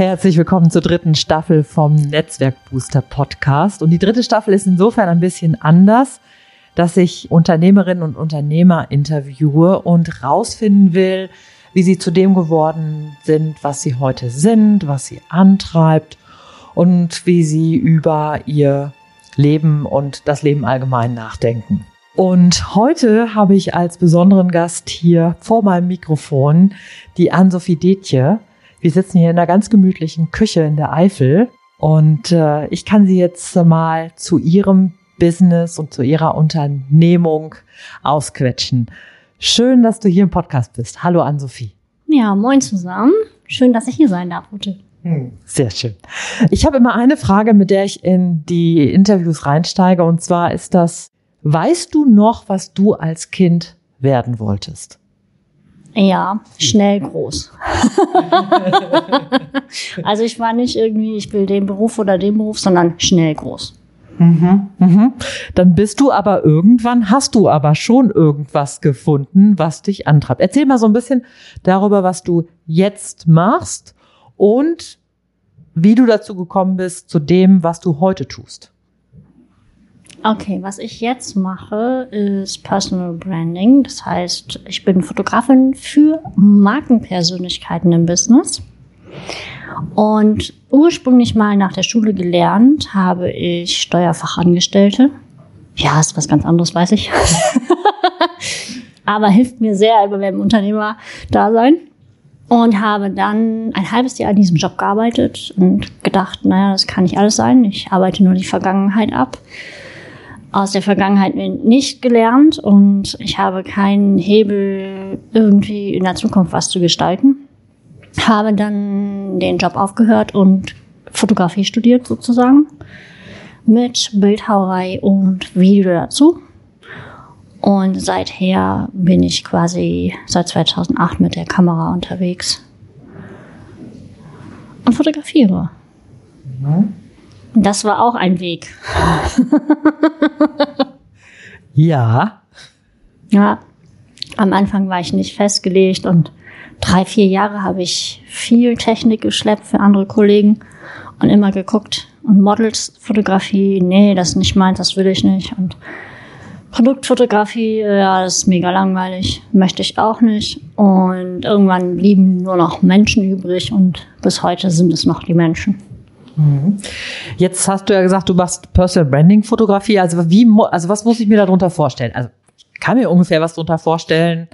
Herzlich willkommen zur dritten Staffel vom Netzwerk Booster Podcast. Und die dritte Staffel ist insofern ein bisschen anders, dass ich Unternehmerinnen und Unternehmer interviewe und rausfinden will, wie sie zu dem geworden sind, was sie heute sind, was sie antreibt und wie sie über ihr Leben und das Leben allgemein nachdenken. Und heute habe ich als besonderen Gast hier vor meinem Mikrofon die Ann-Sophie Detje. Wir sitzen hier in einer ganz gemütlichen Küche in der Eifel und äh, ich kann Sie jetzt mal zu Ihrem Business und zu Ihrer Unternehmung ausquetschen. Schön, dass du hier im Podcast bist. Hallo Ann-Sophie. Ja, moin zusammen. Schön, dass ich hier sein darf, Ute. Hm, sehr schön. Ich habe immer eine Frage, mit der ich in die Interviews reinsteige, und zwar ist das, weißt du noch, was du als Kind werden wolltest? Ja, schnell groß. also ich war nicht irgendwie, ich will den Beruf oder den Beruf, sondern schnell groß. Mhm, mhm. Dann bist du aber irgendwann, hast du aber schon irgendwas gefunden, was dich antreibt. Erzähl mal so ein bisschen darüber, was du jetzt machst und wie du dazu gekommen bist zu dem, was du heute tust. Okay, was ich jetzt mache, ist Personal Branding. Das heißt, ich bin Fotografin für Markenpersönlichkeiten im Business. Und ursprünglich mal nach der Schule gelernt habe ich Steuerfachangestellte. Ja, ist was ganz anderes, weiß ich. Aber hilft mir sehr beim Unternehmer da sein. Und habe dann ein halbes Jahr an diesem Job gearbeitet und gedacht, naja, das kann nicht alles sein. Ich arbeite nur die Vergangenheit ab aus der Vergangenheit nicht gelernt und ich habe keinen Hebel, irgendwie in der Zukunft was zu gestalten. Habe dann den Job aufgehört und Fotografie studiert sozusagen mit Bildhauerei und Video dazu. Und seither bin ich quasi seit 2008 mit der Kamera unterwegs und fotografiere. Mhm. Das war auch ein Weg. ja. Ja. Am Anfang war ich nicht festgelegt und drei, vier Jahre habe ich viel Technik geschleppt für andere Kollegen und immer geguckt. Und Models, Fotografie, nee, das ist nicht meins, das will ich nicht. Und Produktfotografie, ja, das ist mega langweilig, möchte ich auch nicht. Und irgendwann blieben nur noch Menschen übrig und bis heute sind es noch die Menschen. Mhm. Jetzt hast du ja gesagt, du machst Personal Branding Fotografie. Also wie, also was muss ich mir darunter vorstellen? Also ich kann mir ungefähr was darunter vorstellen.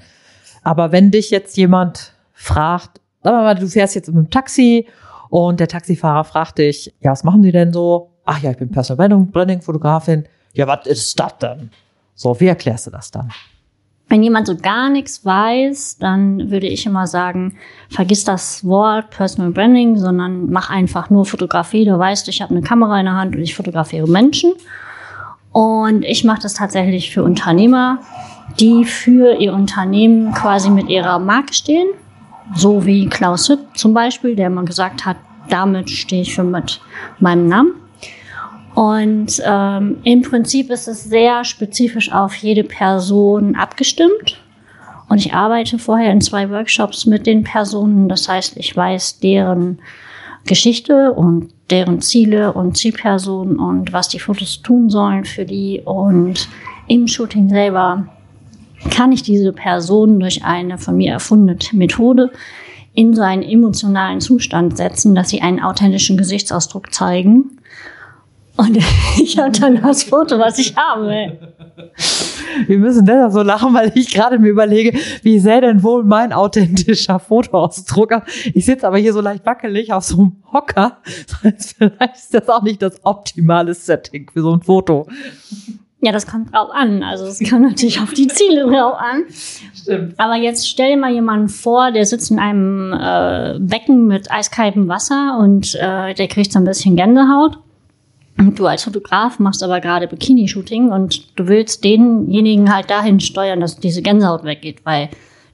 Aber wenn dich jetzt jemand fragt, sagen wir mal, du fährst jetzt mit dem Taxi und der Taxifahrer fragt dich, ja, was machen Sie denn so? Ach ja, ich bin Personal Branding Fotografin. Ja, was ist das denn? So, wie erklärst du das dann? Wenn jemand so gar nichts weiß, dann würde ich immer sagen, vergiss das Wort Personal Branding, sondern mach einfach nur Fotografie. Du weißt, ich habe eine Kamera in der Hand und ich fotografiere Menschen. Und ich mache das tatsächlich für Unternehmer, die für ihr Unternehmen quasi mit ihrer Marke stehen. So wie Klaus Hüpp zum Beispiel, der mal gesagt hat, damit stehe ich für mit meinem Namen. Und ähm, im Prinzip ist es sehr spezifisch auf jede Person abgestimmt. Und ich arbeite vorher in zwei Workshops mit den Personen. Das heißt, ich weiß deren Geschichte und deren Ziele und Zielpersonen und was die Fotos tun sollen für die. Und im Shooting selber kann ich diese Person durch eine von mir erfundene Methode in so einen emotionalen Zustand setzen, dass sie einen authentischen Gesichtsausdruck zeigen. Und ich habe dann das Foto, was ich habe. Wir müssen deshalb so lachen, weil ich gerade mir überlege, wie sähe denn wohl mein authentischer Fotoausdruck aus? Ich sitze aber hier so leicht wackelig auf so einem Hocker. Vielleicht ist das auch nicht das optimale Setting für so ein Foto. Ja, das kommt drauf an. Also es kommt natürlich auf die Ziele drauf an. Stimmt. Aber jetzt stell dir mal jemanden vor, der sitzt in einem äh, Becken mit eiskaltem Wasser und äh, der kriegt so ein bisschen Gänsehaut. Du als Fotograf machst aber gerade Bikini-Shooting und du willst denjenigen halt dahin steuern, dass diese Gänsehaut weggeht, weil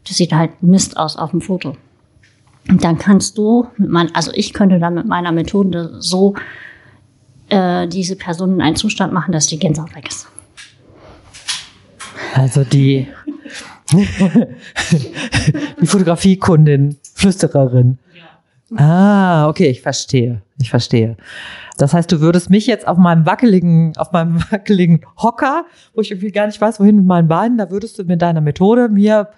das sieht halt Mist aus auf dem Foto. Und dann kannst du, mit mein, also ich könnte dann mit meiner Methode so äh, diese Person in einen Zustand machen, dass die Gänsehaut weg ist. Also die, die Fotografiekundin, Flüstererin. Ah, okay, ich verstehe. Ich verstehe. Das heißt, du würdest mich jetzt auf meinem wackeligen, auf meinem wackeligen Hocker, wo ich irgendwie gar nicht weiß, wohin mit meinen Beinen, da würdest du mit deiner Methode mir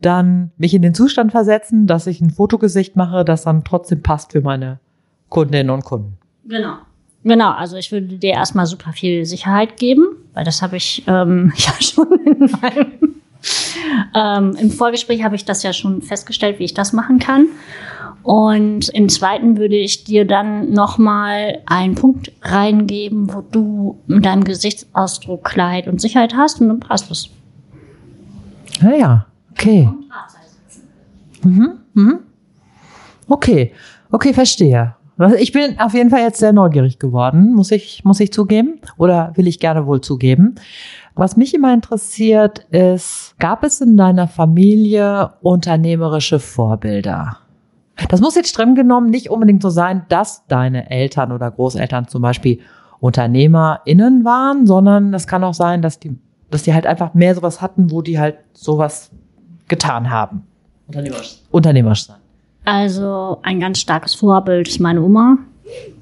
dann mich in den Zustand versetzen, dass ich ein Fotogesicht mache, das dann trotzdem passt für meine Kundinnen und Kunden. Genau. Genau, also ich würde dir erstmal super viel Sicherheit geben, weil das habe ich ähm, ja schon in meinem ähm, im Vorgespräch habe ich das ja schon festgestellt, wie ich das machen kann. Und im zweiten würde ich dir dann nochmal einen Punkt reingeben, wo du mit deinem Gesichtsausdruck Klarheit und Sicherheit hast und dann passt es. Ja, ja, okay. Mhm, mhm. Okay, okay, verstehe. Also ich bin auf jeden Fall jetzt sehr neugierig geworden, muss ich, muss ich zugeben. Oder will ich gerne wohl zugeben. Was mich immer interessiert ist, gab es in deiner Familie unternehmerische Vorbilder? Das muss jetzt streng genommen nicht unbedingt so sein, dass deine Eltern oder Großeltern zum Beispiel UnternehmerInnen waren, sondern es kann auch sein, dass die, dass die halt einfach mehr sowas hatten, wo die halt sowas getan haben. Unternehmerisch. Unternehmerisch sein. Also ein ganz starkes Vorbild ist meine Oma.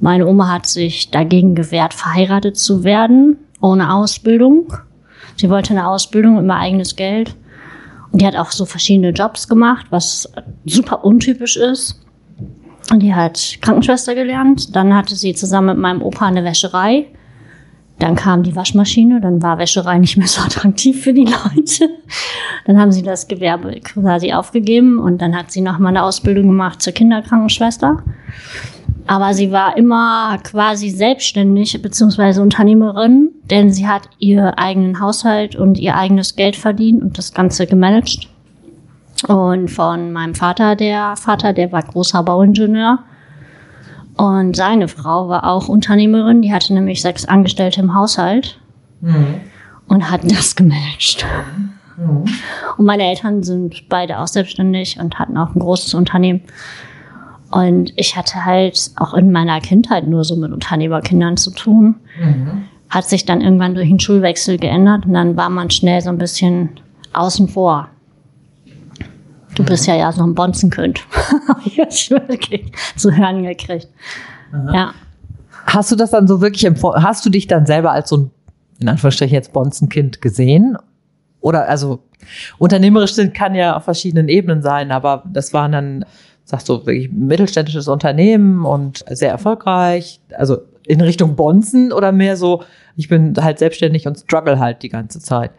Meine Oma hat sich dagegen gewehrt, verheiratet zu werden, ohne Ausbildung. Sie wollte eine Ausbildung, immer eigenes Geld. Die hat auch so verschiedene Jobs gemacht, was super untypisch ist. Und die hat Krankenschwester gelernt. Dann hatte sie zusammen mit meinem Opa eine Wäscherei. Dann kam die Waschmaschine, dann war Wäscherei nicht mehr so attraktiv für die Leute. Dann haben sie das Gewerbe quasi aufgegeben und dann hat sie nochmal eine Ausbildung gemacht zur Kinderkrankenschwester. Aber sie war immer quasi selbstständig bzw. Unternehmerin, denn sie hat ihr eigenen Haushalt und ihr eigenes Geld verdient und das Ganze gemanagt. Und von meinem Vater, der Vater, der war großer Bauingenieur. Und seine Frau war auch Unternehmerin, die hatte nämlich sechs Angestellte im Haushalt mhm. und hat das gemanagt. Mhm. Und meine Eltern sind beide auch selbstständig und hatten auch ein großes Unternehmen. Und ich hatte halt auch in meiner Kindheit nur so mit Unternehmerkindern zu tun. Mhm. Hat sich dann irgendwann durch den Schulwechsel geändert und dann war man schnell so ein bisschen außen vor. Du bist ja ja so ein Bonzenkind. ich habe wirklich zu hören gekriegt. Aha. Ja. Hast du das dann so wirklich, hast du dich dann selber als so ein, in Anführungsstrichen jetzt Bonzenkind gesehen? Oder also, unternehmerisch sind kann ja auf verschiedenen Ebenen sein, aber das waren dann sagst du, wirklich mittelständisches Unternehmen und sehr erfolgreich, also in Richtung Bonzen oder mehr so, ich bin halt selbstständig und struggle halt die ganze Zeit?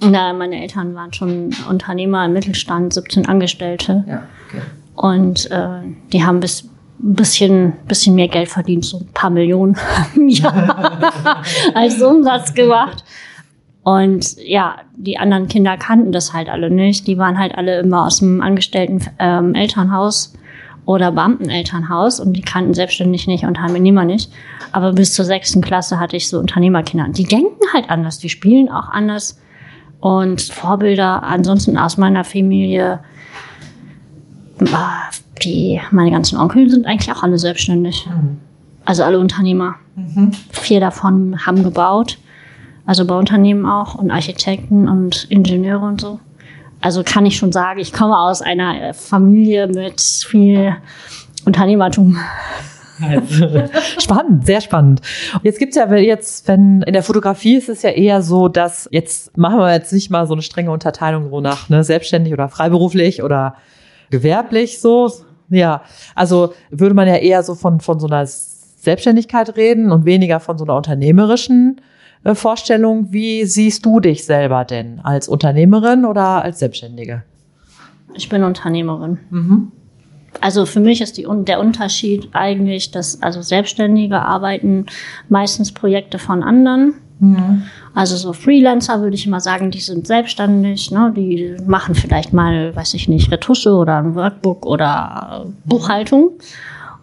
Na, meine Eltern waren schon Unternehmer im Mittelstand, 17 Angestellte. Ja, okay. Und äh, die haben bis ein bisschen, bisschen mehr Geld verdient, so ein paar Millionen im Jahr als Umsatz gemacht. Und ja, die anderen Kinder kannten das halt alle nicht. Die waren halt alle immer aus dem angestellten ähm, Elternhaus oder Beamtenelternhaus und die kannten selbstständig nicht und Unternehmer nicht. Aber bis zur sechsten Klasse hatte ich so Unternehmerkinder. Die denken halt anders, die spielen auch anders. Und Vorbilder ansonsten aus meiner Familie, ah, die, meine ganzen Onkel sind eigentlich auch alle selbstständig. Mhm. Also alle Unternehmer. Mhm. Vier davon haben gebaut. Also Bauunternehmen auch und Architekten und Ingenieure und so. Also kann ich schon sagen, ich komme aus einer Familie mit viel Unternehmertum. spannend, sehr spannend. Jetzt gibt's ja jetzt, wenn in der Fotografie ist es ja eher so, dass jetzt machen wir jetzt nicht mal so eine strenge Unterteilung so nach ne, selbstständig oder freiberuflich oder gewerblich so. Ja, also würde man ja eher so von von so einer Selbstständigkeit reden und weniger von so einer unternehmerischen Vorstellung. Wie siehst du dich selber denn als Unternehmerin oder als Selbstständige? Ich bin Unternehmerin. Mhm. Also für mich ist die, der Unterschied eigentlich, dass also Selbstständige arbeiten meistens Projekte von anderen. Mhm. Also so Freelancer würde ich immer sagen, die sind selbstständig, ne? die machen vielleicht mal, weiß ich nicht, Retusche oder ein Workbook oder Buchhaltung.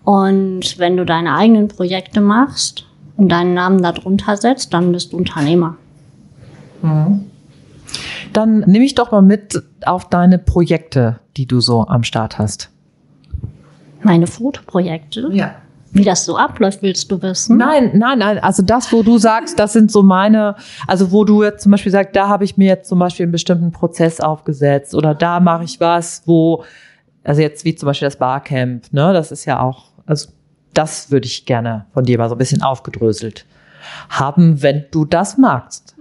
Und wenn du deine eigenen Projekte machst und deinen Namen darunter setzt, dann bist du Unternehmer. Mhm. Dann nehme ich doch mal mit auf deine Projekte, die du so am Start hast meine Fotoprojekte. Ja. Wie das so abläuft, willst du wissen? Nein, nein, nein. Also das, wo du sagst, das sind so meine, also wo du jetzt zum Beispiel sagst, da habe ich mir jetzt zum Beispiel einen bestimmten Prozess aufgesetzt oder da mache ich was, wo, also jetzt wie zum Beispiel das Barcamp, ne, das ist ja auch, also das würde ich gerne von dir mal so ein bisschen aufgedröselt haben, wenn du das magst.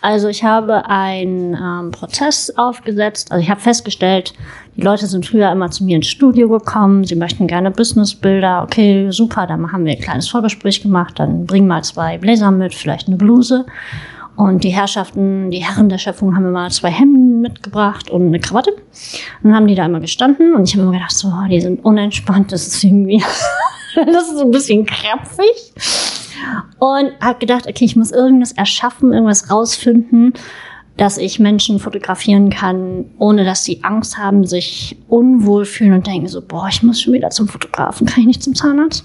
Also ich habe einen ähm, Prozess aufgesetzt. Also ich habe festgestellt, die Leute sind früher immer zu mir ins Studio gekommen. Sie möchten gerne Businessbilder. Okay, super. Dann haben wir ein kleines Vorgespräch gemacht. Dann bring mal zwei Bläser mit, vielleicht eine Bluse. Und die Herrschaften, die Herren der Schöpfung haben immer zwei Hemden mitgebracht und eine Krawatte. Und dann haben die da immer gestanden und ich habe immer gedacht, so, die sind unentspannt, das ist irgendwie, das ist so ein bisschen krapfig. Und habe gedacht, okay, ich muss irgendwas erschaffen, irgendwas rausfinden, dass ich Menschen fotografieren kann, ohne dass sie Angst haben, sich unwohl fühlen und denken so, boah, ich muss schon wieder zum Fotografen, kann ich nicht zum Zahnarzt?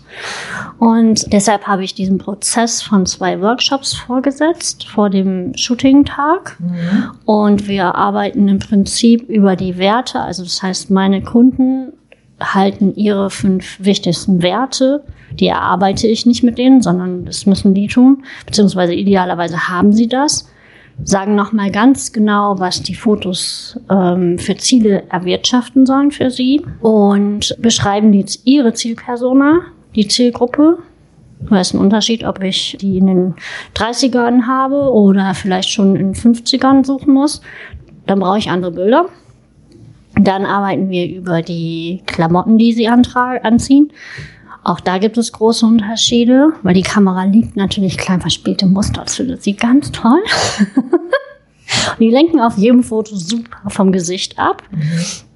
Und deshalb habe ich diesen Prozess von zwei Workshops vorgesetzt vor dem Shooting-Tag. Mhm. Und wir arbeiten im Prinzip über die Werte. Also das heißt, meine Kunden halten ihre fünf wichtigsten Werte. Die erarbeite ich nicht mit denen, sondern das müssen die tun. Beziehungsweise idealerweise haben sie das. Sagen nochmal ganz genau, was die Fotos ähm, für Ziele erwirtschaften sollen für sie. Und beschreiben die, ihre Zielpersona, die Zielgruppe. Da ist ein Unterschied, ob ich die in den 30ern habe oder vielleicht schon in den 50ern suchen muss. Dann brauche ich andere Bilder. Dann arbeiten wir über die Klamotten, die sie anziehen. Auch da gibt es große Unterschiede, weil die Kamera liebt natürlich klein verspielte Muster. Das findet sie ganz toll. Und die lenken auf jedem Foto super vom Gesicht ab.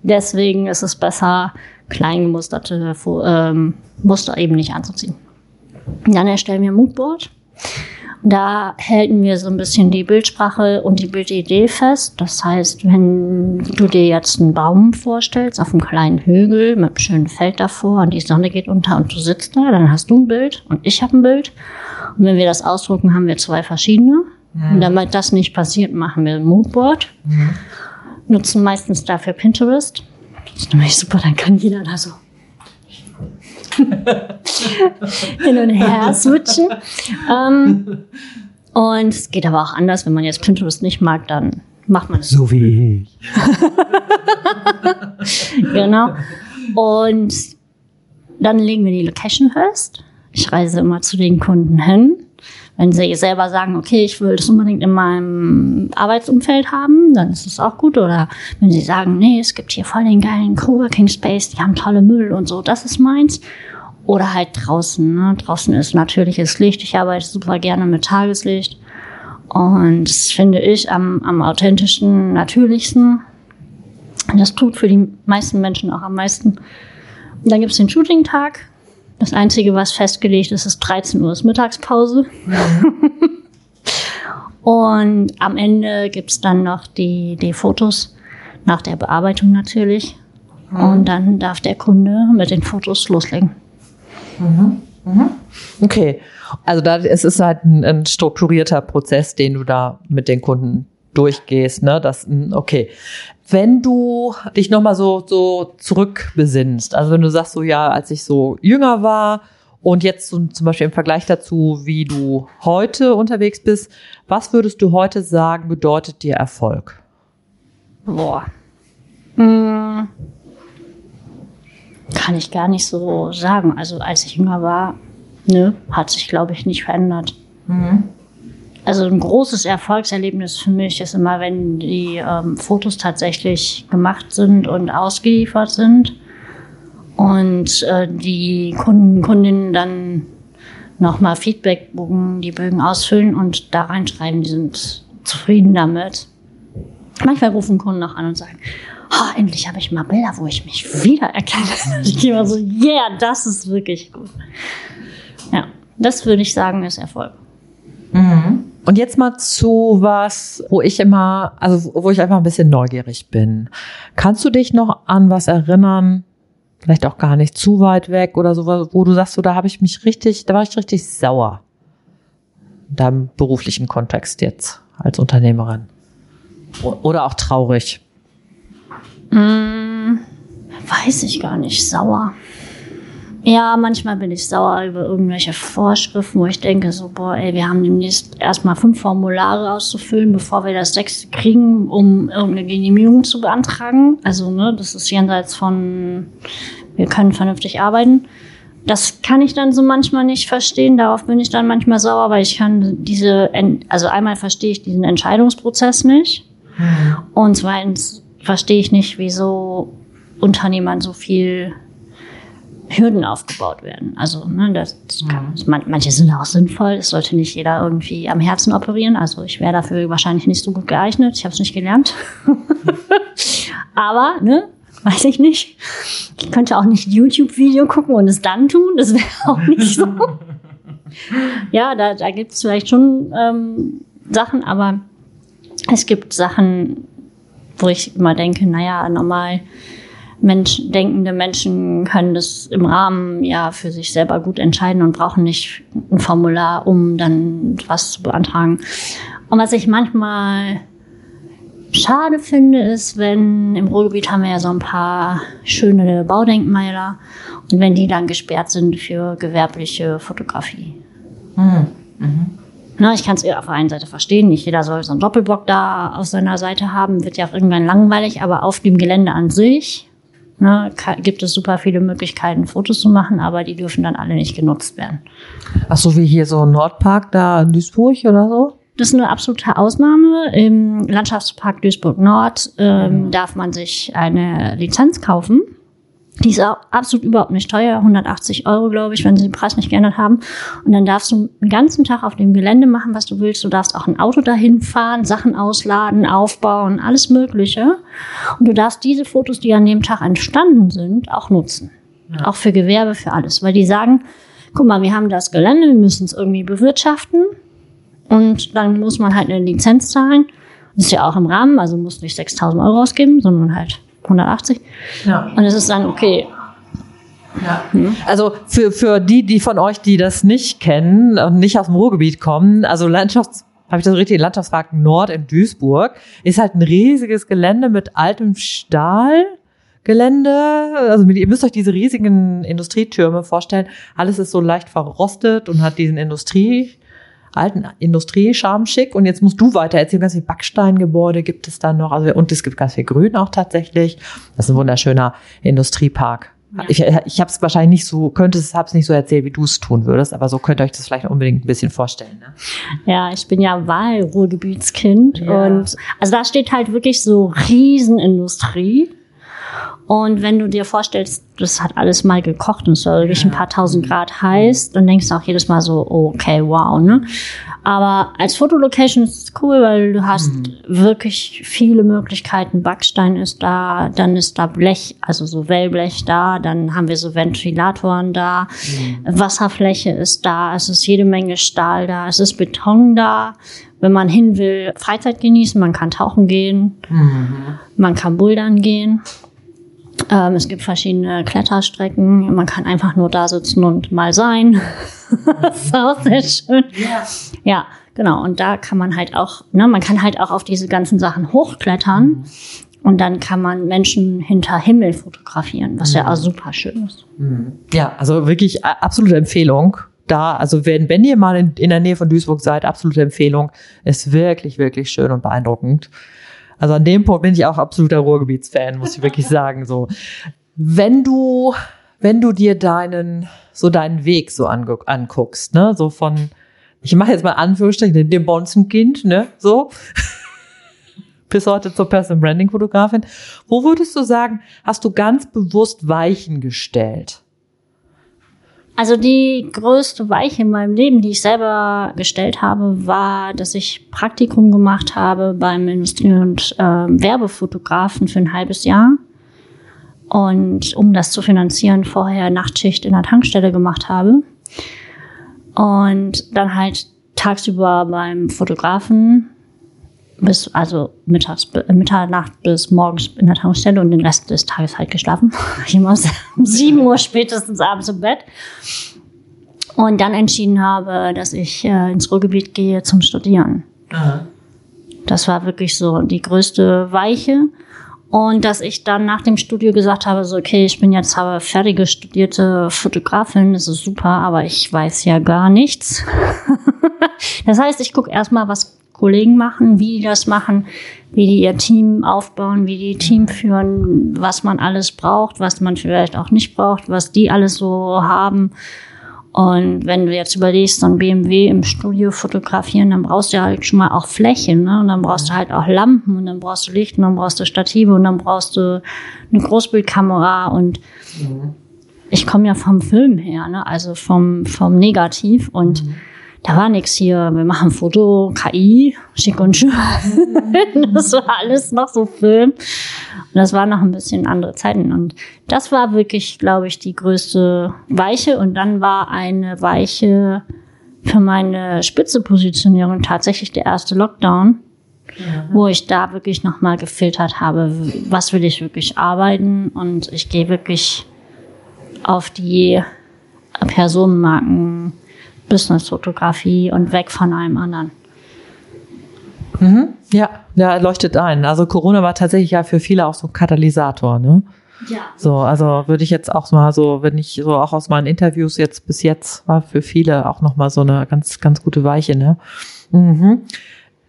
Deswegen ist es besser, klein gemusterte ähm, Muster eben nicht anzuziehen. Dann erstellen wir ein Moodboard. Da halten wir so ein bisschen die Bildsprache und die Bildidee fest. Das heißt, wenn du dir jetzt einen Baum vorstellst auf einem kleinen Hügel mit einem schönen Feld davor und die Sonne geht unter und du sitzt da, dann hast du ein Bild und ich habe ein Bild. Und wenn wir das ausdrucken, haben wir zwei verschiedene. Mhm. Und damit das nicht passiert, machen wir ein Moodboard. Mhm. Nutzen meistens dafür Pinterest. Das ist nämlich super, dann kann jeder da so hin und her switchen. Ähm, und es geht aber auch anders, wenn man jetzt Pinterest nicht mag, dann macht man es. So wie ich. genau. Und dann legen wir die Location fest. Ich reise immer zu den Kunden hin. Wenn sie selber sagen, okay, ich will das unbedingt in meinem Arbeitsumfeld haben, dann ist es auch gut. Oder wenn sie sagen, nee, es gibt hier voll den geilen Coworking Space, die haben tolle Müll und so, das ist meins. Oder halt draußen. Ne? Draußen ist natürliches Licht. Ich arbeite super gerne mit Tageslicht. Und das finde ich am, am authentischsten, natürlichsten. Das tut für die meisten Menschen auch am meisten. Und dann gibt es den Shooting-Tag. Das Einzige, was festgelegt ist, ist 13 Uhr ist Mittagspause. Und am Ende gibt's dann noch die, die Fotos, nach der Bearbeitung natürlich. Und dann darf der Kunde mit den Fotos loslegen. Mhm. Mhm. Okay. Also da es ist halt ein, ein strukturierter Prozess, den du da mit den Kunden durchgehst, ne? Das, hm, okay. Wenn du dich nochmal so, so zurückbesinnst, also wenn du sagst so, ja, als ich so jünger war und jetzt so, zum Beispiel im Vergleich dazu, wie du heute unterwegs bist, was würdest du heute sagen, bedeutet dir Erfolg? Boah. Hm. Kann ich gar nicht so sagen. Also als ich jünger war, ne, hat sich, glaube ich, nicht verändert. Mhm. Also ein großes Erfolgserlebnis für mich ist immer, wenn die ähm, Fotos tatsächlich gemacht sind und ausgeliefert sind und äh, die Kunden, Kundinnen dann nochmal Feedbackbogen, die Bögen ausfüllen und da reinschreiben, die sind zufrieden damit. Manchmal rufen Kunden auch an und sagen, oh, endlich habe ich mal Bilder, wo ich mich wiedererkenne. ich gehe mal so, yeah, das ist wirklich gut. Ja, das würde ich sagen, ist Erfolg. Mhm. Und jetzt mal zu was, wo ich immer, also wo ich einfach ein bisschen neugierig bin. Kannst du dich noch an was erinnern? Vielleicht auch gar nicht zu weit weg oder so, wo du sagst, so, da habe ich mich richtig, da war ich richtig sauer. In deinem beruflichen Kontext jetzt als Unternehmerin. Oder auch traurig. Hm, weiß ich gar nicht. Sauer. Ja, manchmal bin ich sauer über irgendwelche Vorschriften, wo ich denke, so, boah, ey, wir haben demnächst erstmal fünf Formulare auszufüllen, bevor wir das sechste kriegen, um irgendeine Genehmigung zu beantragen. Also, ne, das ist jenseits von, wir können vernünftig arbeiten. Das kann ich dann so manchmal nicht verstehen. Darauf bin ich dann manchmal sauer, weil ich kann diese, also einmal verstehe ich diesen Entscheidungsprozess nicht. Mhm. Und zweitens verstehe ich nicht, wieso Unternehmern so viel Hürden aufgebaut werden. Also ne, das, kann, mhm. manche sind auch sinnvoll. Es sollte nicht jeder irgendwie am Herzen operieren. Also ich wäre dafür wahrscheinlich nicht so gut geeignet. Ich habe es nicht gelernt. Aber ne, weiß ich nicht. Ich könnte auch nicht YouTube-Video gucken und es dann tun. Das wäre auch nicht so. ja, da, da gibt es vielleicht schon ähm, Sachen, aber es gibt Sachen, wo ich immer denke, naja, normal Mensch, denkende Menschen können das im Rahmen ja für sich selber gut entscheiden und brauchen nicht ein Formular, um dann was zu beantragen. Und was ich manchmal schade finde, ist, wenn im Ruhrgebiet haben wir ja so ein paar schöne Baudenkmäler und wenn die dann gesperrt sind für gewerbliche Fotografie. Mhm. Mhm. Na, ich kann es auf der einen Seite verstehen, nicht jeder soll so einen Doppelbock da auf seiner Seite haben, wird ja auch irgendwann langweilig, aber auf dem Gelände an sich ne, gibt es super viele Möglichkeiten, Fotos zu machen, aber die dürfen dann alle nicht genutzt werden. Ach so, wie hier so Nordpark da in Duisburg oder so? Das ist eine absolute Ausnahme. Im Landschaftspark Duisburg Nord ähm, mhm. darf man sich eine Lizenz kaufen. Die ist auch absolut überhaupt nicht teuer, 180 Euro, glaube ich, wenn sie den Preis nicht geändert haben. Und dann darfst du den ganzen Tag auf dem Gelände machen, was du willst. Du darfst auch ein Auto dahin fahren, Sachen ausladen, aufbauen, alles Mögliche. Und du darfst diese Fotos, die an dem Tag entstanden sind, auch nutzen. Ja. Auch für Gewerbe, für alles. Weil die sagen, guck mal, wir haben das Gelände, wir müssen es irgendwie bewirtschaften. Und dann muss man halt eine Lizenz zahlen. Das ist ja auch im Rahmen, also musst nicht 6000 Euro ausgeben, sondern halt 180. Ja. Und es ist dann okay. Ja. Hm. Also für, für die, die von euch, die das nicht kennen und nicht aus dem Ruhrgebiet kommen, also Landschafts, habe ich das richtig, Landschaftspark Nord in Duisburg, ist halt ein riesiges Gelände mit altem Stahlgelände. Also ihr müsst euch diese riesigen Industrietürme vorstellen. Alles ist so leicht verrostet und hat diesen Industrie, alten Industriescham schick. Und jetzt musst du weiter erzählen, ganz viele Backsteingebäude gibt es dann noch. Also, und es gibt ganz viel Grün auch tatsächlich. Das ist ein wunderschöner Industriepark. Ja. Ich, ich habe es wahrscheinlich nicht so, könnte es, habe es nicht so erzählt, wie du es tun würdest, aber so könnt ihr euch das vielleicht unbedingt ein bisschen vorstellen. Ne? Ja, ich bin ja Wahlruhrgebietskind ja. und also da steht halt wirklich so Riesenindustrie. Und wenn du dir vorstellst, das hat alles mal gekocht und es soll wirklich ein paar tausend Grad heiß, dann denkst du auch jedes Mal so, okay, wow, ne? Aber als Fotolocation ist es cool, weil du hast mhm. wirklich viele Möglichkeiten. Backstein ist da, dann ist da Blech, also so Wellblech da, dann haben wir so Ventilatoren da, mhm. Wasserfläche ist da, es ist jede Menge Stahl da, es ist Beton da. Wenn man hin will, Freizeit genießen, man kann tauchen gehen, mhm. man kann bouldern gehen. Ähm, es gibt verschiedene Kletterstrecken. Man kann einfach nur da sitzen und mal sein. das ist auch sehr schön. Ja, Genau, und da kann man halt auch, ne, man kann halt auch auf diese ganzen Sachen hochklettern. Mhm. Und dann kann man Menschen hinter Himmel fotografieren, was mhm. ja auch super schön ist. Mhm. Ja, also wirklich absolute Empfehlung. Da, also wenn, wenn ihr mal in, in der Nähe von Duisburg seid, absolute Empfehlung. Ist wirklich, wirklich schön und beeindruckend. Also an dem Punkt bin ich auch absoluter Ruhrgebietsfan, muss ich wirklich sagen. So, wenn du, wenn du dir deinen, so deinen Weg so anguckst, ne, so von, ich mache jetzt mal Anführungsstrichen, dem Bonzenkind, ne, so, bis heute zur Person Branding Fotografin. Wo würdest du sagen, hast du ganz bewusst Weichen gestellt? Also die größte Weiche in meinem Leben, die ich selber gestellt habe, war, dass ich Praktikum gemacht habe beim Industrie- und äh, Werbefotografen für ein halbes Jahr. Und um das zu finanzieren, vorher Nachtschicht in der Tankstelle gemacht habe. Und dann halt tagsüber beim Fotografen bis, also mittags, Mitternacht bis morgens in der Tankstelle und den Rest des Tages halt geschlafen. Ich war um sieben Uhr spätestens abends im Bett. Und dann entschieden habe, dass ich äh, ins Ruhrgebiet gehe zum Studieren. Aha. Das war wirklich so die größte Weiche. Und dass ich dann nach dem Studio gesagt habe, so, okay, ich bin jetzt aber fertige studierte Fotografin, das ist super, aber ich weiß ja gar nichts. das heißt, ich gucke erstmal, was Kollegen machen, wie die das machen, wie die ihr Team aufbauen, wie die Team führen, was man alles braucht, was man vielleicht auch nicht braucht, was die alles so haben. Und wenn du jetzt überlegst, so ein BMW im Studio fotografieren, dann brauchst du ja halt schon mal auch Flächen, ne? Und dann brauchst du halt auch Lampen und dann brauchst du Licht und dann brauchst du Stative und dann brauchst du eine Großbildkamera und mhm. ich komme ja vom Film her, ne? Also vom, vom Negativ und mhm da war nichts hier, wir machen Foto, KI, schick und schön. das war alles noch so Film. Und das waren noch ein bisschen andere Zeiten. Und das war wirklich, glaube ich, die größte Weiche. Und dann war eine Weiche für meine Spitzepositionierung tatsächlich der erste Lockdown. Ja. wo ich da wirklich nochmal gefiltert habe, was will ich wirklich arbeiten und ich gehe wirklich auf die Personenmarken Business-Fotografie und weg von allem anderen. Mhm. Ja, ja, leuchtet ein. Also Corona war tatsächlich ja für viele auch so ein Katalysator, ne? Ja. So, also würde ich jetzt auch mal so, wenn ich so auch aus meinen Interviews jetzt bis jetzt war für viele auch noch mal so eine ganz ganz gute Weiche, ne? Mhm.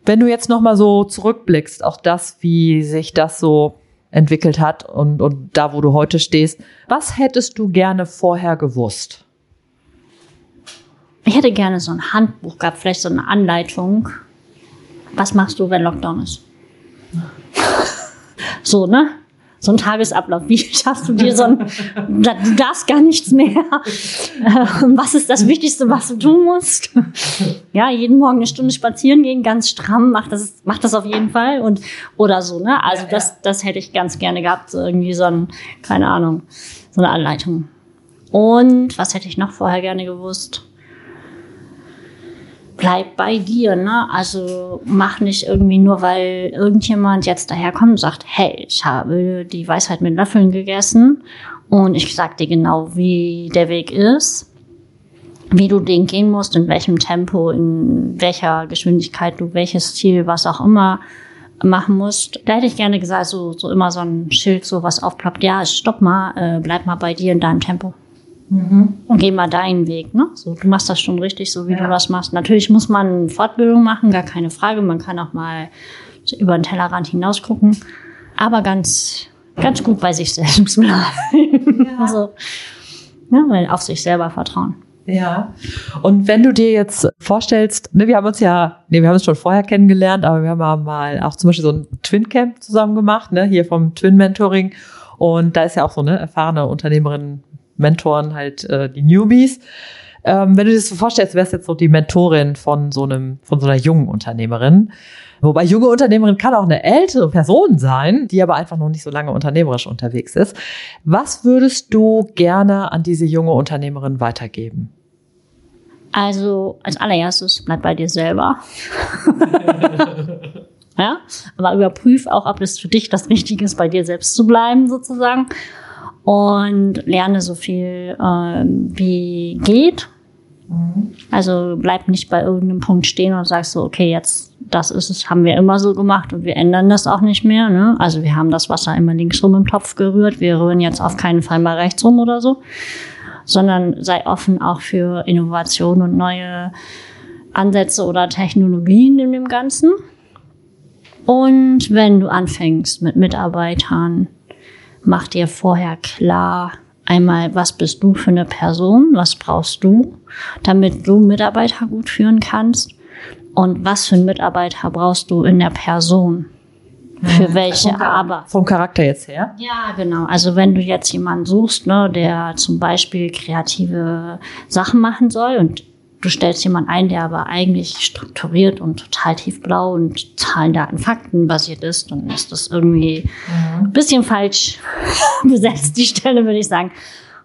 Wenn du jetzt noch mal so zurückblickst, auch das, wie sich das so entwickelt hat und und da, wo du heute stehst, was hättest du gerne vorher gewusst? Ich hätte gerne so ein Handbuch gehabt, vielleicht so eine Anleitung. Was machst du, wenn Lockdown ist? so, ne? So ein Tagesablauf. Wie schaffst du dir so ein, du darfst gar nichts mehr. Was ist das Wichtigste, was du tun musst? Ja, jeden Morgen eine Stunde spazieren gehen, ganz stramm, mach das, mach das auf jeden Fall und, oder so, ne? Also ja, das, das hätte ich ganz gerne gehabt. So irgendwie so ein, keine Ahnung, so eine Anleitung. Und was hätte ich noch vorher gerne gewusst? Bleib bei dir, ne? Also mach nicht irgendwie nur, weil irgendjemand jetzt daherkommt und sagt, hey, ich habe die Weisheit mit Löffeln gegessen und ich sag dir genau, wie der Weg ist, wie du den gehen musst, in welchem Tempo, in welcher Geschwindigkeit du welches Ziel, was auch immer machen musst. Da hätte ich gerne gesagt, so, so immer so ein Schild, so was aufploppt, ja, stopp mal, äh, bleib mal bei dir in deinem Tempo. Mhm. Und geh mal deinen Weg, ne? So, du machst das schon richtig, so wie ja. du das machst. Natürlich muss man Fortbildung machen, gar keine Frage. Man kann auch mal über den Tellerrand hinaus gucken. Aber ganz, ganz gut bei sich selbst bleiben. Ja. also, ja, weil auf sich selber vertrauen. Ja. Und wenn du dir jetzt vorstellst, ne, wir haben uns ja, ne, wir haben uns schon vorher kennengelernt, aber wir haben mal auch zum Beispiel so ein Twin Camp zusammen gemacht, ne, hier vom Twin Mentoring. Und da ist ja auch so eine erfahrene Unternehmerin Mentoren halt äh, die Newbies. Ähm, wenn du dir das so vorstellst, wärst jetzt so die Mentorin von so einem, von so einer jungen Unternehmerin. Wobei junge Unternehmerin kann auch eine ältere Person sein, die aber einfach noch nicht so lange unternehmerisch unterwegs ist. Was würdest du gerne an diese junge Unternehmerin weitergeben? Also als allererstes bleib bei dir selber. ja, aber überprüf auch, ob es für dich das Richtige ist, bei dir selbst zu bleiben sozusagen und lerne so viel äh, wie geht. Also bleib nicht bei irgendeinem Punkt stehen und sagst so, okay, jetzt das ist es, haben wir immer so gemacht und wir ändern das auch nicht mehr. Ne? Also wir haben das Wasser immer links rum im Topf gerührt, wir rühren jetzt auf keinen Fall mal rechts rum oder so, sondern sei offen auch für Innovation und neue Ansätze oder Technologien in dem Ganzen. Und wenn du anfängst mit Mitarbeitern, mach dir vorher klar, einmal, was bist du für eine Person, was brauchst du, damit du Mitarbeiter gut führen kannst und was für einen Mitarbeiter brauchst du in der Person. Für welche vom, aber. Vom Charakter jetzt her? Ja, genau. Also wenn du jetzt jemanden suchst, ne, der zum Beispiel kreative Sachen machen soll und du stellst jemanden ein, der aber eigentlich strukturiert und total tiefblau und Zahlen, Daten, Fakten basiert ist, dann ist das irgendwie ein bisschen falsch besetzt, die Stelle, würde ich sagen.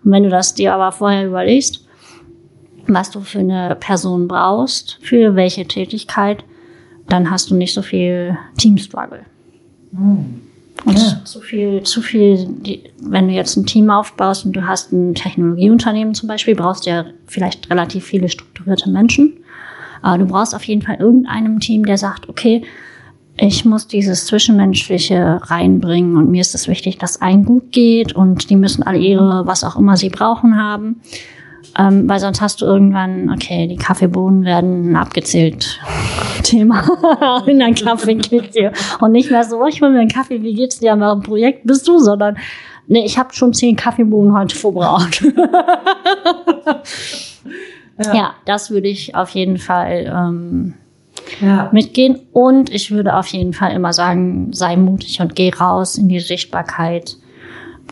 Und wenn du das dir aber vorher überlegst, was du für eine Person brauchst, für welche Tätigkeit, dann hast du nicht so viel Team-Struggle. Und Ja. zu viel, zu viel, die, wenn du jetzt ein Team aufbaust und du hast ein Technologieunternehmen zum Beispiel, brauchst du ja vielleicht relativ viele strukturierte Menschen. Aber du brauchst auf jeden Fall irgendeinem Team, der sagt, okay, ich muss dieses Zwischenmenschliche reinbringen und mir ist es wichtig, dass allen gut geht und die müssen alle ihre, was auch immer sie brauchen, haben. Ähm, weil sonst hast du irgendwann, okay, die Kaffeebohnen werden abgezählt. Thema in dein Kaffeeküche. Und nicht mehr so, oh, ich will mir einen Kaffee, wie geht's dir am Projekt bist du, sondern nee, ich habe schon zehn Kaffeebohnen heute verbraucht. ja. das würde ich auf jeden Fall ähm, Ja. mitgehen. Und ich würde auf jeden Fall immer sagen, sei mutig und geh raus in die Sichtbarkeit.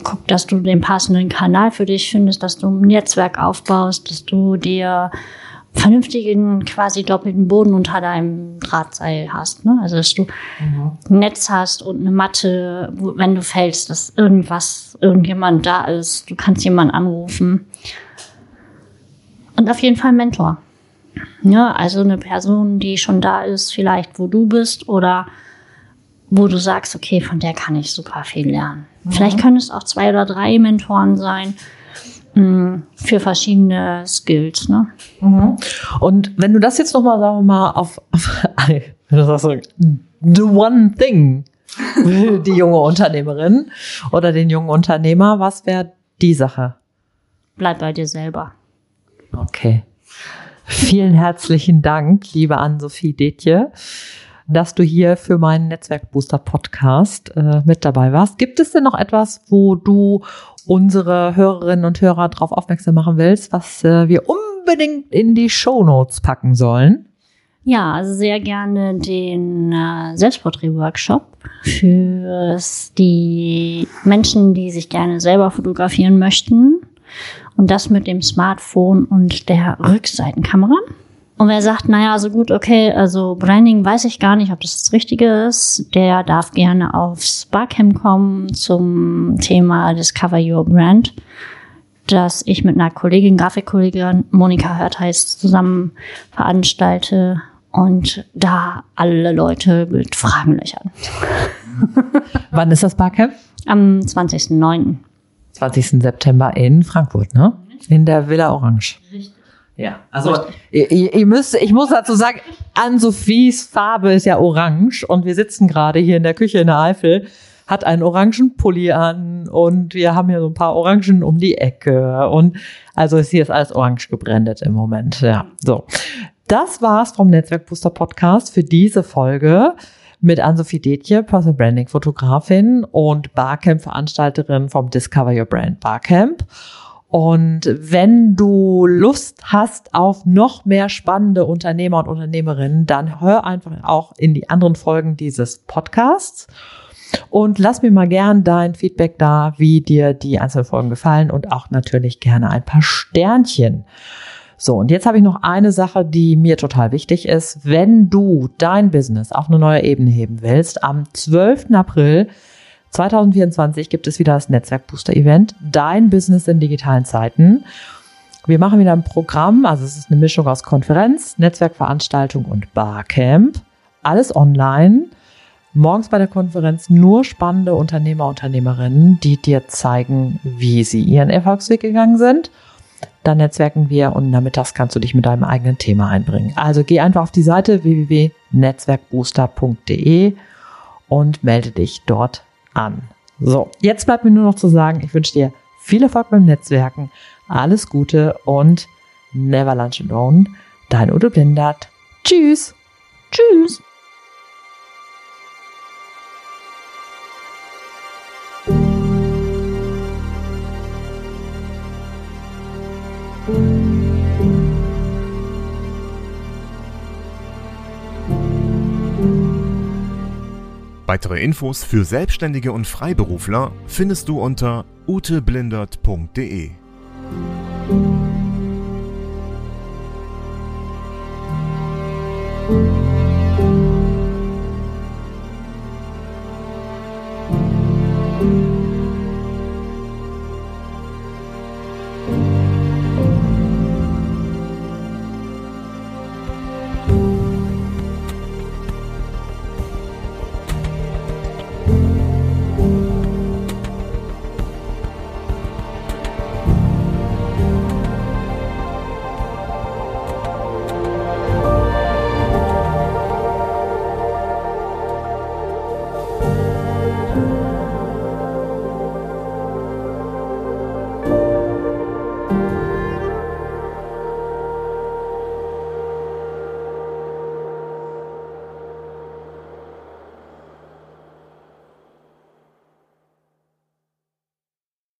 Guck, dass du den passenden Kanal für dich findest, dass du ein Netzwerk aufbaust, dass du dir vernünftigen, quasi doppelten Boden unter deinem Drahtseil hast. Ne? Also, dass du ein Netz hast und eine Matte, wo, wenn du fällst, dass irgendwas, irgendjemand da ist. Du kannst jemanden anrufen. Und auf jeden Fall ein Mentor. Ja, also eine Person, die schon da ist, vielleicht wo du bist oder wo du sagst, okay, von der kann ich super viel lernen. Vielleicht können es auch zwei oder drei Mentoren sein mh, für verschiedene Skills. Ne? Mhm. Und wenn du das jetzt nochmal, sagen wir mal, auf, auf sagst so, the one thing, die junge Unternehmerin oder den jungen Unternehmer, was wäre die Sache? Bleib bei dir selber. Okay. Vielen herzlichen Dank, liebe Ann-Sophie Detje, dass du hier für meinen Netzwerkbooster Podcast äh, mit dabei warst. Gibt es denn noch etwas, wo du unsere Hörerinnen und Hörer darauf aufmerksam machen willst, was äh, wir unbedingt in die Shownotes packen sollen? Ja, also sehr gerne den äh, Selbstporträt-Workshop für die Menschen, die sich gerne selber fotografieren möchten. Und das mit dem Smartphone und der Rückseitenkamera. Und wer sagt, naja, so gut, okay, also Branding weiß ich gar nicht, ob das das Richtige ist, der darf gerne aufs Barcamp kommen zum Thema Discover Your Brand, das ich mit einer Kollegin, Grafikkollegin Monika Hörtheis zusammen veranstalte und da alle Leute mit Fragen löchern. Wann ist das Barcamp? Am 20.09. 20. September in Frankfurt, ne? In der Villa Orange. Richtig. Ja, also ihr, ihr müsst, ich muss dazu sagen, Ann-Sophies Farbe ist ja orange und wir sitzen gerade hier in der Küche in der Eifel, hat einen orangen Pulli an und wir haben hier so ein paar Orangen um die Ecke und also ist hier ist alles orange gebrandet im Moment, ja. So. Das war's vom Netzwerkbooster Podcast für diese Folge mit Ann-Sophie Detje, Personal Branding Fotografin und Barcamp Veranstalterin vom Discover Your Brand Barcamp. Und wenn du Lust hast auf noch mehr spannende Unternehmer und Unternehmerinnen, dann hör einfach auch in die anderen Folgen dieses Podcasts und lass mir mal gern dein Feedback da, wie dir die einzelnen Folgen gefallen und auch natürlich gerne ein paar Sternchen. So, und jetzt habe ich noch eine Sache, die mir total wichtig ist. Wenn du dein Business auf eine neue Ebene heben willst, am 12. April 2024 gibt es wieder das Netzwerk Booster Event, dein Business in digitalen Zeiten. Wir machen wieder ein Programm, also es ist eine Mischung aus Konferenz, Netzwerkveranstaltung und Barcamp. Alles online. Morgens bei der Konferenz nur spannende Unternehmer, Unternehmerinnen, die dir zeigen, wie sie ihren Erfolgsweg gegangen sind. da netzwerken wir und nachmittags kannst du dich mit deinem eigenen Thema einbringen. Also geh einfach auf die Seite www.netzwerkbooster.de und melde dich dort an. So, jetzt bleibt mir nur noch zu sagen, ich wünsche dir viel Erfolg beim Netzwerken, alles Gute und never lunch alone. Dein Udo Blindert. Tschüss. Tschüss. Weitere Infos für Selbstständige und Freiberufler findest du unter uteblindert.de.